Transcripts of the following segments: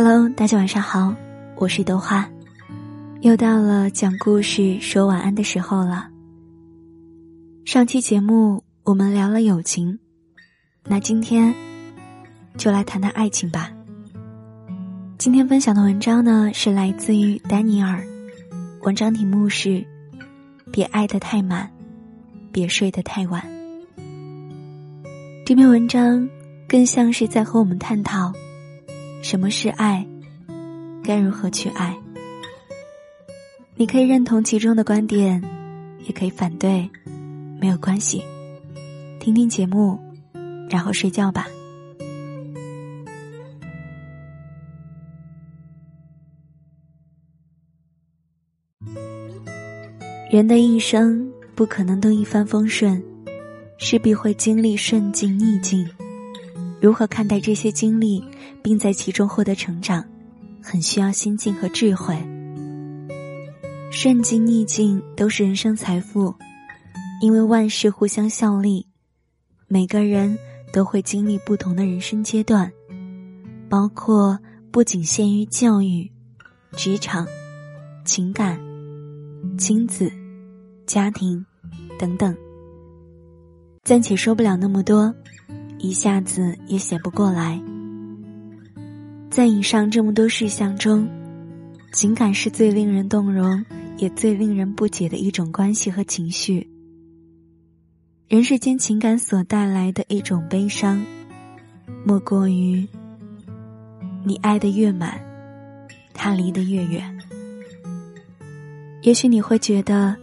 Hello，大家晚上好，我是豆花，又到了讲故事说晚安的时候了。上期节目我们聊了友情，那今天就来谈谈爱情吧。今天分享的文章呢是来自于丹尼尔，文章题目是“别爱得太满，别睡得太晚”。这篇文章更像是在和我们探讨。什么是爱？该如何去爱？你可以认同其中的观点，也可以反对，没有关系。听听节目，然后睡觉吧。人的一生不可能都一帆风顺，势必会经历顺境逆境。如何看待这些经历，并在其中获得成长，很需要心境和智慧。顺境逆境都是人生财富，因为万事互相效力。每个人都会经历不同的人生阶段，包括不仅限于教育、职场、情感、亲子、家庭等等。暂且说不了那么多。一下子也写不过来。在以上这么多事项中，情感是最令人动容，也最令人不解的一种关系和情绪。人世间情感所带来的一种悲伤，莫过于你爱的越满，他离得越远。也许你会觉得，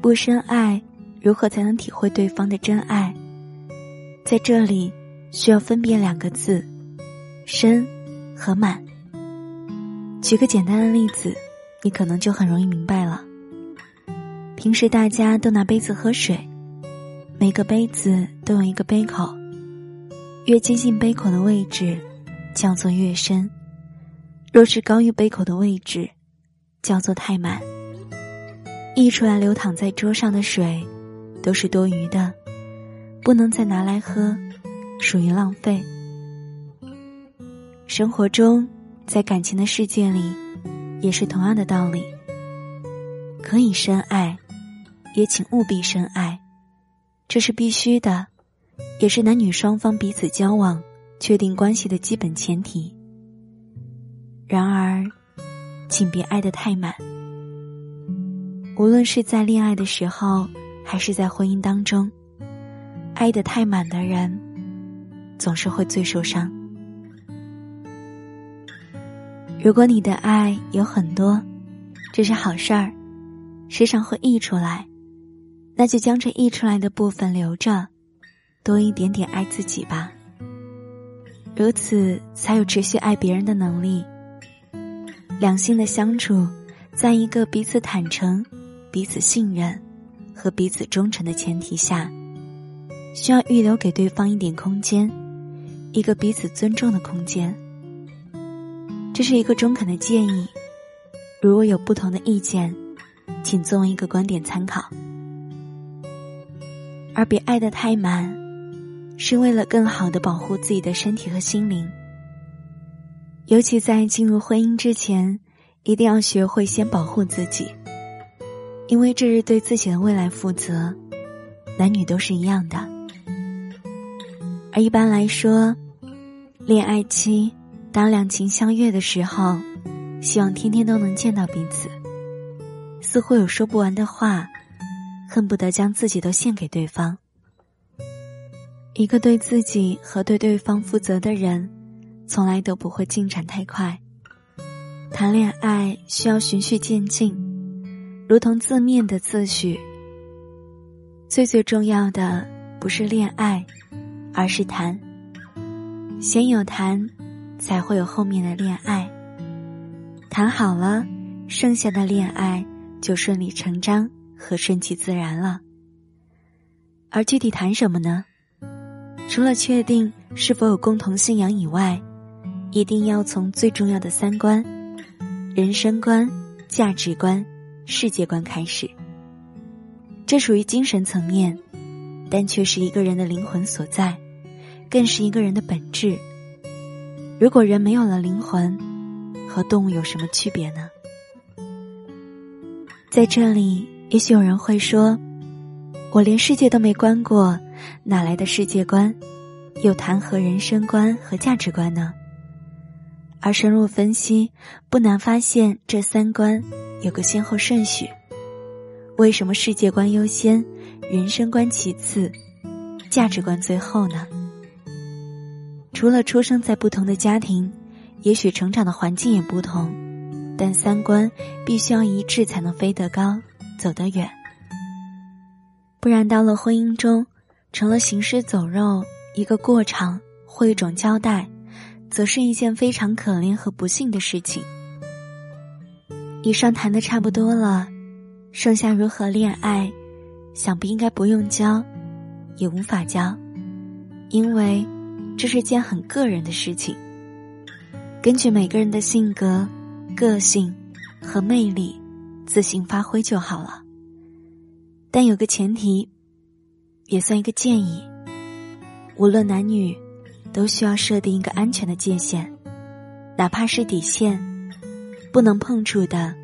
不深爱，如何才能体会对方的真爱？在这里。需要分辨两个字：深和满。举个简单的例子，你可能就很容易明白了。平时大家都拿杯子喝水，每个杯子都有一个杯口，越接近杯口的位置，叫做越深；若是高于杯口的位置，叫做太满。溢出来流淌在桌上的水，都是多余的，不能再拿来喝。属于浪费。生活中，在感情的世界里，也是同样的道理。可以深爱，也请务必深爱，这是必须的，也是男女双方彼此交往、确定关系的基本前提。然而，请别爱得太满。无论是在恋爱的时候，还是在婚姻当中，爱得太满的人。总是会最受伤。如果你的爱有很多，这是好事儿，时常会溢出来，那就将这溢出来的部分留着，多一点点爱自己吧。如此才有持续爱别人的能力。两性的相处，在一个彼此坦诚、彼此信任和彼此忠诚的前提下，需要预留给对方一点空间。一个彼此尊重的空间，这是一个中肯的建议。如果有不同的意见，请作为一个观点参考。而别爱得太满，是为了更好的保护自己的身体和心灵。尤其在进入婚姻之前，一定要学会先保护自己，因为这是对自己的未来负责。男女都是一样的。而一般来说，恋爱期当两情相悦的时候，希望天天都能见到彼此，似乎有说不完的话，恨不得将自己都献给对方。一个对自己和对对方负责的人，从来都不会进展太快。谈恋爱需要循序渐进，如同字面的自序。最最重要的不是恋爱。而是谈，先有谈，才会有后面的恋爱。谈好了，剩下的恋爱就顺理成章和顺其自然了。而具体谈什么呢？除了确定是否有共同信仰以外，一定要从最重要的三观：人生观、价值观、世界观开始。这属于精神层面。但却是一个人的灵魂所在，更是一个人的本质。如果人没有了灵魂，和动物有什么区别呢？在这里，也许有人会说：“我连世界都没观过，哪来的世界观？又谈何人生观和价值观呢？”而深入分析，不难发现这三观有个先后顺序。为什么世界观优先，人生观其次，价值观最后呢？除了出生在不同的家庭，也许成长的环境也不同，但三观必须要一致才能飞得高，走得远。不然到了婚姻中，成了行尸走肉，一个过场或一种交代，则是一件非常可怜和不幸的事情。以上谈的差不多了。剩下如何恋爱，想必应该不用教，也无法教，因为这是件很个人的事情。根据每个人的性格、个性和魅力，自行发挥就好了。但有个前提，也算一个建议：无论男女，都需要设定一个安全的界限，哪怕是底线，不能碰触的，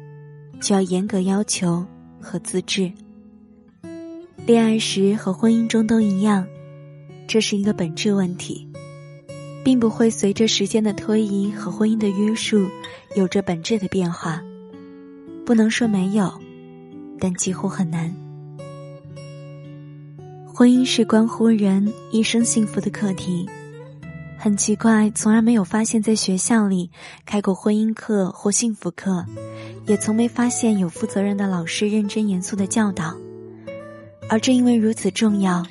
就要严格要求。和自制，恋爱时和婚姻中都一样，这是一个本质问题，并不会随着时间的推移和婚姻的约束有着本质的变化。不能说没有，但几乎很难。婚姻是关乎人一生幸福的课题。很奇怪，从来没有发现，在学校里开过婚姻课或幸福课，也从没发现有负责任的老师认真严肃的教导。而正因为如此重要，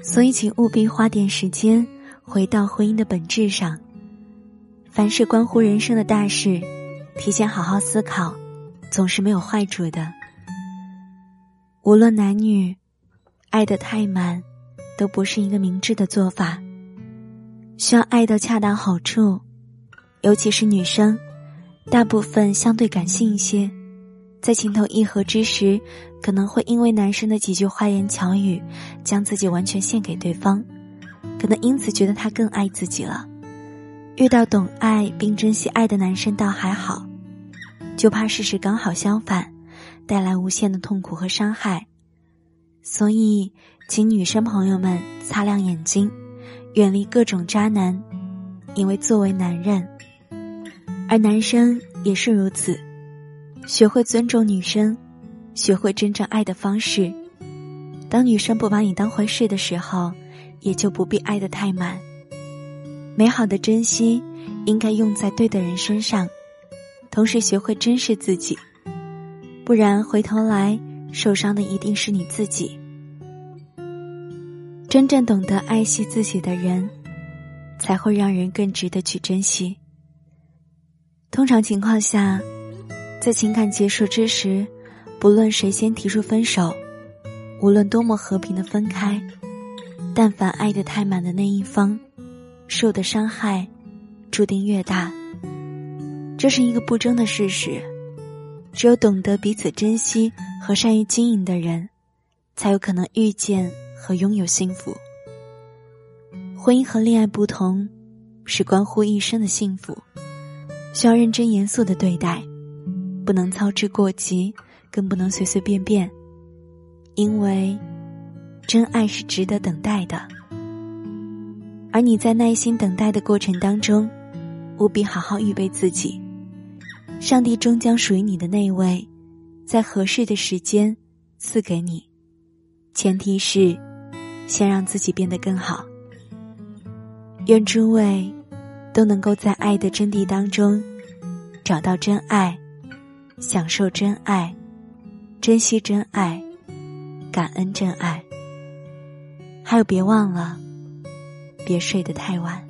所以请务必花点时间回到婚姻的本质上。凡是关乎人生的大事，提前好好思考，总是没有坏处的。无论男女，爱得太满，都不是一个明智的做法。需要爱的恰到好处，尤其是女生，大部分相对感性一些，在情投意合之时，可能会因为男生的几句花言巧语，将自己完全献给对方，可能因此觉得他更爱自己了。遇到懂爱并珍惜爱的男生倒还好，就怕事实刚好相反，带来无限的痛苦和伤害。所以，请女生朋友们擦亮眼睛。远离各种渣男，因为作为男人，而男生也是如此。学会尊重女生，学会真正爱的方式。当女生不把你当回事的时候，也就不必爱得太满。美好的珍惜应该用在对的人身上，同时学会珍视自己，不然回头来受伤的一定是你自己。真正懂得爱惜自己的人，才会让人更值得去珍惜。通常情况下，在情感结束之时，不论谁先提出分手，无论多么和平的分开，但凡爱得太满的那一方，受的伤害注定越大。这是一个不争的事实。只有懂得彼此珍惜和善于经营的人，才有可能遇见。和拥有幸福，婚姻和恋爱不同，是关乎一生的幸福，需要认真严肃的对待，不能操之过急，更不能随随便便，因为真爱是值得等待的。而你在耐心等待的过程当中，务必好好预备自己，上帝终将属于你的那位，在合适的时间赐给你，前提是。先让自己变得更好。愿诸位都能够在爱的真谛当中找到真爱，享受真爱，珍惜真爱，感恩真爱。还有，别忘了，别睡得太晚。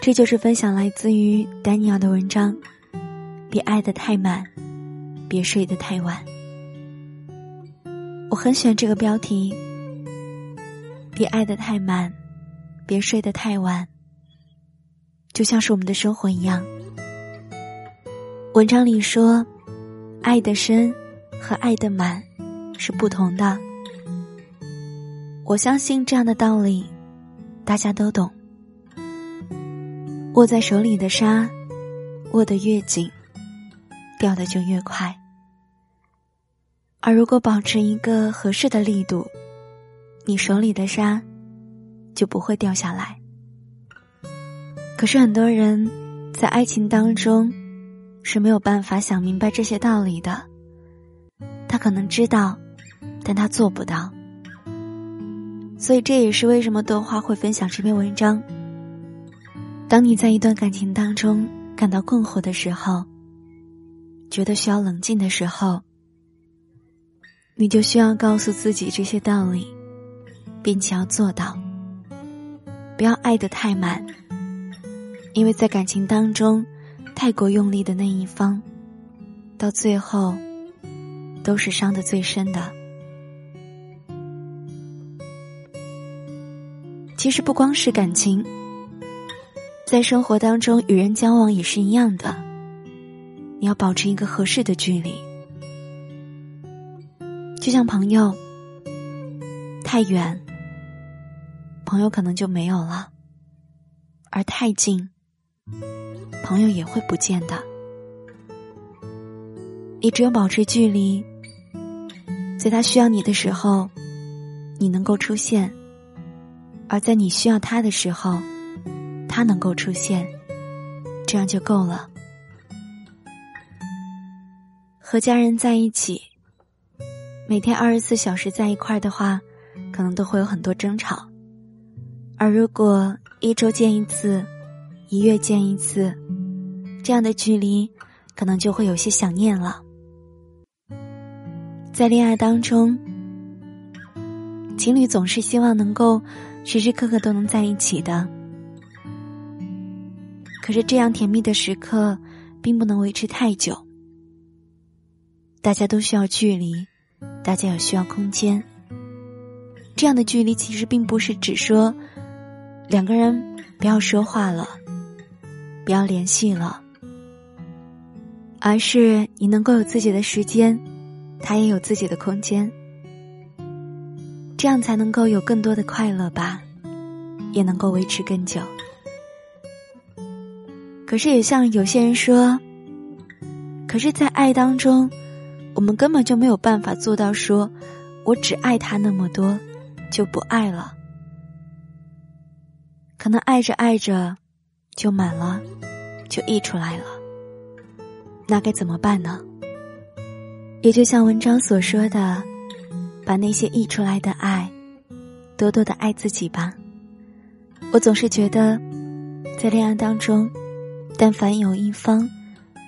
这就是分享来自于丹尼尔的文章。别爱得太满，别睡得太晚。我很喜欢这个标题。别爱得太满，别睡得太晚。就像是我们的生活一样。文章里说，爱的深和爱的满是不同的。我相信这样的道理，大家都懂。握在手里的沙，握得越紧，掉的就越快。而如果保持一个合适的力度，你手里的沙就不会掉下来。可是很多人在爱情当中是没有办法想明白这些道理的。他可能知道，但他做不到。所以这也是为什么豆花会分享这篇文章。当你在一段感情当中感到困惑的时候，觉得需要冷静的时候。你就需要告诉自己这些道理，并且要做到，不要爱得太满，因为在感情当中，太过用力的那一方，到最后都是伤的最深的。其实不光是感情，在生活当中与人交往也是一样的，你要保持一个合适的距离。就像朋友，太远，朋友可能就没有了；而太近，朋友也会不见的。你只有保持距离，在他需要你的时候，你能够出现；而在你需要他的时候，他能够出现，这样就够了。和家人在一起。每天二十四小时在一块儿的话，可能都会有很多争吵；而如果一周见一次，一月见一次，这样的距离，可能就会有些想念了。在恋爱当中，情侣总是希望能够时时刻刻都能在一起的，可是这样甜蜜的时刻，并不能维持太久，大家都需要距离。大家也需要空间，这样的距离其实并不是只说两个人不要说话了，不要联系了，而是你能够有自己的时间，他也有自己的空间，这样才能够有更多的快乐吧，也能够维持更久。可是也像有些人说，可是在爱当中。我们根本就没有办法做到说，我只爱他那么多，就不爱了。可能爱着爱着，就满了，就溢出来了。那该怎么办呢？也就像文章所说的，把那些溢出来的爱，多多的爱自己吧。我总是觉得，在恋爱当中，但凡有一方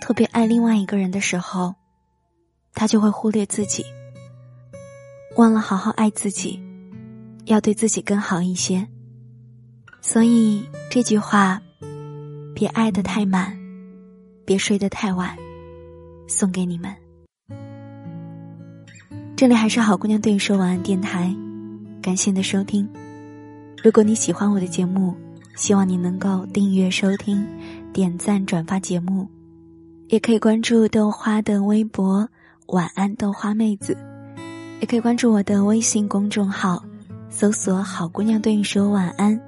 特别爱另外一个人的时候。他就会忽略自己，忘了好好爱自己，要对自己更好一些。所以这句话，别爱得太满，别睡得太晚，送给你们。这里还是好姑娘对你说晚安电台，感谢你的收听。如果你喜欢我的节目，希望你能够订阅收听、点赞、转发节目，也可以关注豆花的微博。晚安，豆花妹子，也可以关注我的微信公众号，搜索“好姑娘对你说晚安”，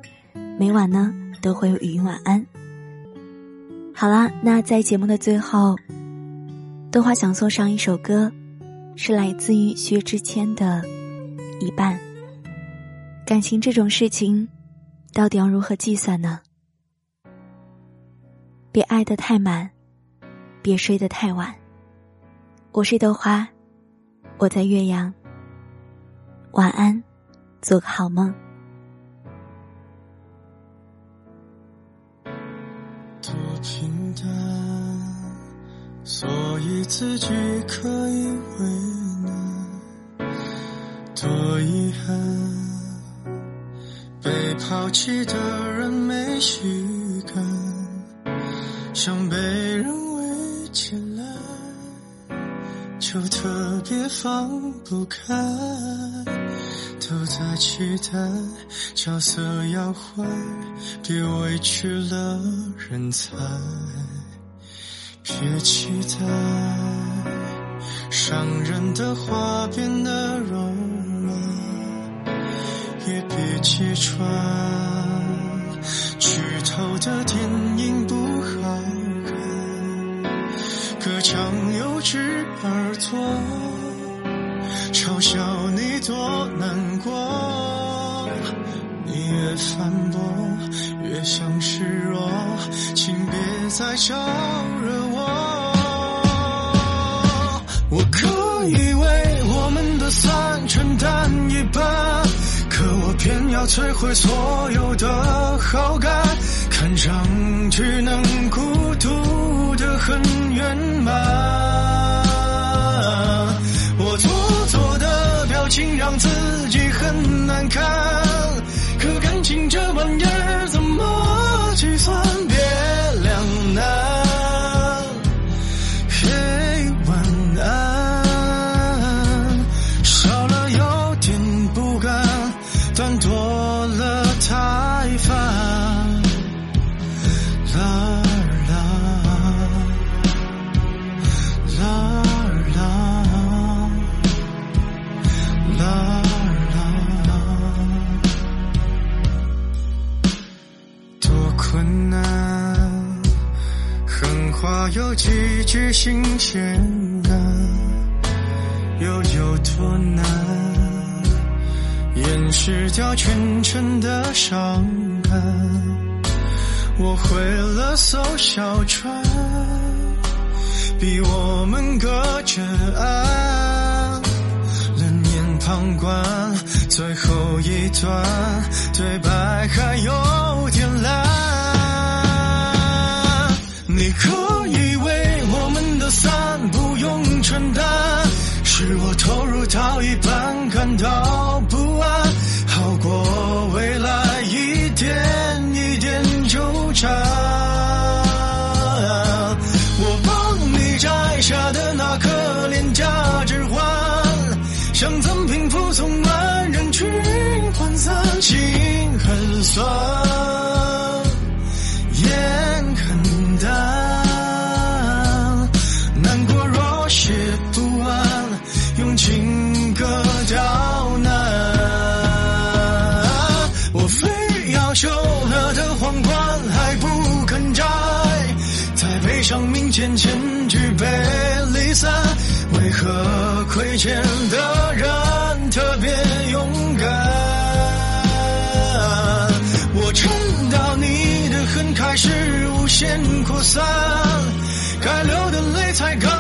每晚呢都会有语音晚安。好啦，那在节目的最后，豆花想送上一首歌，是来自于薛之谦的《一半》。感情这种事情，到底要如何计算呢？别爱得太满，别睡得太晚。我是豆花，我在岳阳。晚安，做个好梦。多平淡，所以自己可以为难。多遗憾，被抛弃的人没预感，想被人围起来。就特别放不开，都在期待角色要换，别委屈了人才，别期待伤人的话变得柔软，也别揭穿剧透的电影不好看。隔墙有耳，朵嘲笑你多难过。你越反驳，越想示弱，请别再找。要摧毁所有的好感，看上去能孤独的很圆满。我做作的表情让自己很难看，可感情这玩意儿怎么计算别两难？新鲜感，又有多难，掩饰掉全城的伤感。我毁了艘小船，逼我们隔着岸，冷眼旁观，最后一段对白还有点烂。你可以为散不用承担，是我投入到一半感到不安，好过未来一点一点纠缠。我帮你摘下的那颗廉价指环，想赠平附送满人群涣散，心很酸。可亏欠的人特别勇敢？我撑到你的恨开始无限扩散，该流的泪才刚